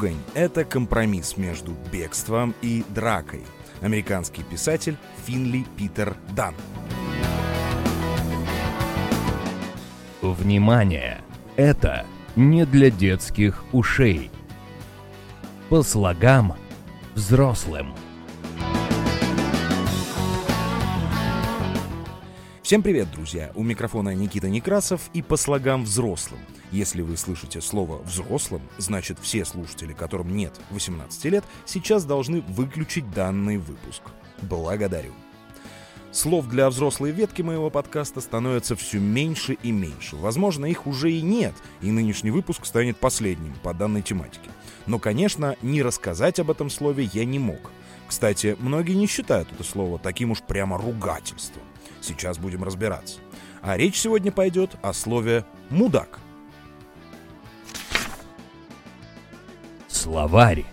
Ругань — это компромисс между бегством и дракой. Американский писатель Финли Питер Дан. Внимание! Это не для детских ушей. По слогам взрослым. Всем привет, друзья! У микрофона Никита Некрасов и по слогам взрослым. Если вы слышите слово «взрослым», значит все слушатели, которым нет 18 лет, сейчас должны выключить данный выпуск. Благодарю. Слов для взрослой ветки моего подкаста становится все меньше и меньше. Возможно, их уже и нет, и нынешний выпуск станет последним по данной тематике. Но, конечно, не рассказать об этом слове я не мог. Кстати, многие не считают это слово таким уж прямо ругательством. Сейчас будем разбираться. А речь сегодня пойдет о слове «мудак». Словарь.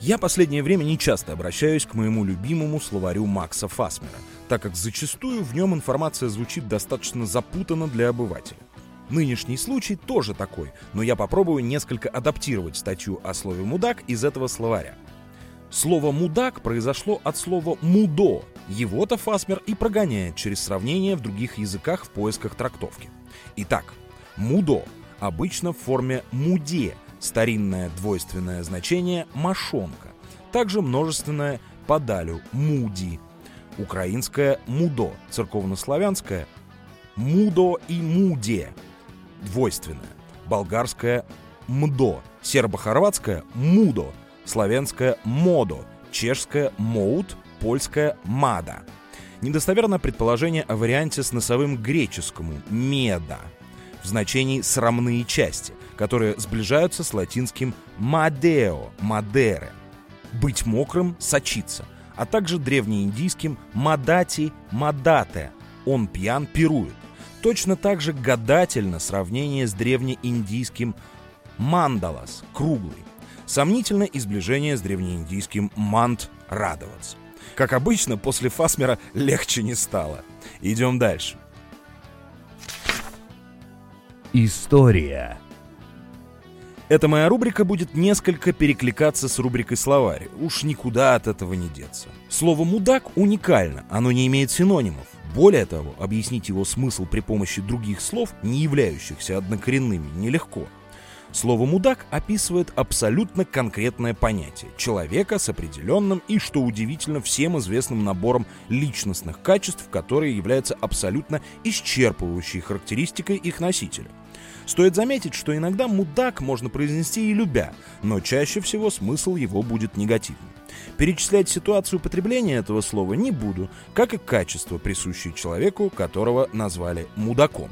Я последнее время не часто обращаюсь к моему любимому словарю Макса Фасмера, так как зачастую в нем информация звучит достаточно запутанно для обывателя. Нынешний случай тоже такой, но я попробую несколько адаптировать статью о слове «мудак» из этого словаря. Слово «мудак» произошло от слова «мудо». Его-то Фасмер и прогоняет через сравнение в других языках в поисках трактовки. Итак, «мудо» обычно в форме «муде», старинное двойственное значение «мошонка», также множественное «подалю» «муди», украинское «мудо», церковнославянское «мудо» и «муде», двойственное, болгарское «мдо», сербо-хорватское «мудо», славянское «модо», чешское «моут», польское «мада». Недостоверно предположение о варианте с носовым греческому «меда» в значении «срамные части», которые сближаются с латинским «мадео» — «мадере» — «быть мокрым», «сочиться», а также древнеиндийским «мадати» — «мадате» — «он пьян, пирует». Точно так же гадательно сравнение с древнеиндийским «мандалас» — «круглый», Сомнительно и сближение с древнеиндийским «мант» — «радоваться». Как обычно, после Фасмера легче не стало. Идем дальше. История. Эта моя рубрика будет несколько перекликаться с рубрикой «Словарь». Уж никуда от этого не деться. Слово «мудак» уникально, оно не имеет синонимов. Более того, объяснить его смысл при помощи других слов, не являющихся однокоренными, нелегко. Слово «мудак» описывает абсолютно конкретное понятие – человека с определенным и, что удивительно, всем известным набором личностных качеств, которые являются абсолютно исчерпывающей характеристикой их носителя. Стоит заметить, что иногда «мудак» можно произнести и любя, но чаще всего смысл его будет негативным. Перечислять ситуацию употребления этого слова не буду, как и качество, присущее человеку, которого назвали «мудаком».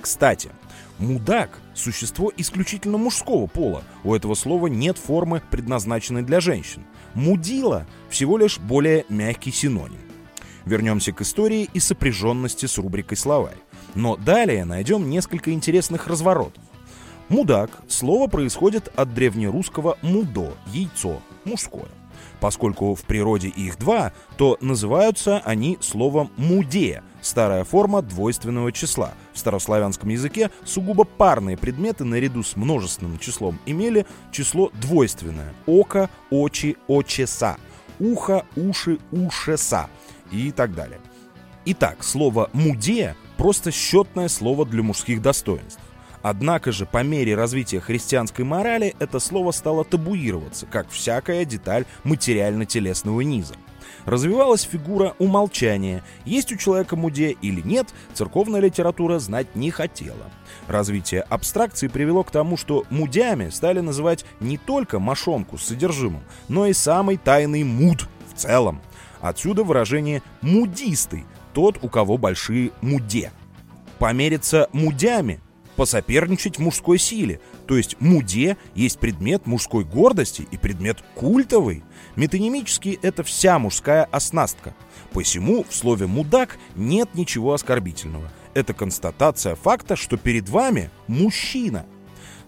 Кстати, Мудак – существо исключительно мужского пола. У этого слова нет формы, предназначенной для женщин. Мудила – всего лишь более мягкий синоним. Вернемся к истории и сопряженности с рубрикой «Словарь». Но далее найдем несколько интересных разворотов. Мудак – слово происходит от древнерусского «мудо» – яйцо, мужское. Поскольку в природе их два, то называются они словом «муде», старая форма двойственного числа. В старославянском языке сугубо парные предметы наряду с множественным числом имели число двойственное – око, очи, очеса, ухо, уши, ушеса и так далее. Итак, слово «муде» – просто счетное слово для мужских достоинств. Однако же по мере развития христианской морали это слово стало табуироваться, как всякая деталь материально-телесного низа. Развивалась фигура умолчания, есть у человека муде или нет, церковная литература знать не хотела. Развитие абстракции привело к тому, что мудями стали называть не только мошонку с содержимым, но и самый тайный муд в целом. Отсюда выражение «мудистый», тот, у кого большие муде. Помериться мудями посоперничать в мужской силе. То есть муде есть предмет мужской гордости и предмет культовый. Метонимически это вся мужская оснастка. Посему в слове «мудак» нет ничего оскорбительного. Это констатация факта, что перед вами мужчина.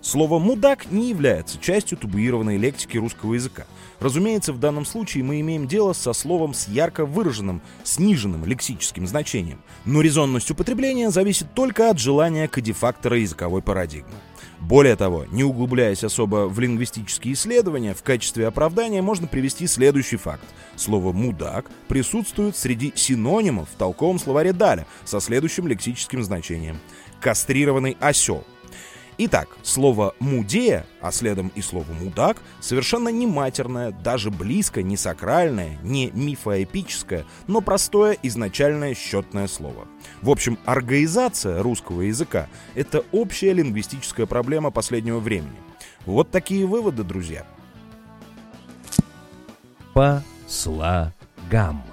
Слово «мудак» не является частью табуированной лексики русского языка. Разумеется, в данном случае мы имеем дело со словом с ярко выраженным, сниженным лексическим значением. Но резонность употребления зависит только от желания кодифактора языковой парадигмы. Более того, не углубляясь особо в лингвистические исследования, в качестве оправдания можно привести следующий факт. Слово «мудак» присутствует среди синонимов в толковом словаре Даля со следующим лексическим значением. Кастрированный осел – Итак, слово «мудея», а следом и слово «мудак» совершенно не матерное, даже близко не сакральное, не мифоэпическое, но простое изначальное счетное слово. В общем, аргаизация русского языка — это общая лингвистическая проблема последнего времени. Вот такие выводы, друзья. По слогам.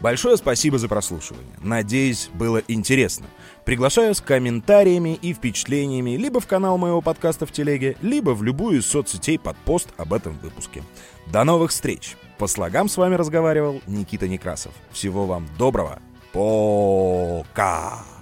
Большое спасибо за прослушивание. Надеюсь, было интересно. Приглашаю с комментариями и впечатлениями либо в канал моего подкаста в телеге, либо в любую из соцсетей под пост об этом выпуске. До новых встреч! По слогам с вами разговаривал Никита Некрасов. Всего вам доброго. Пока!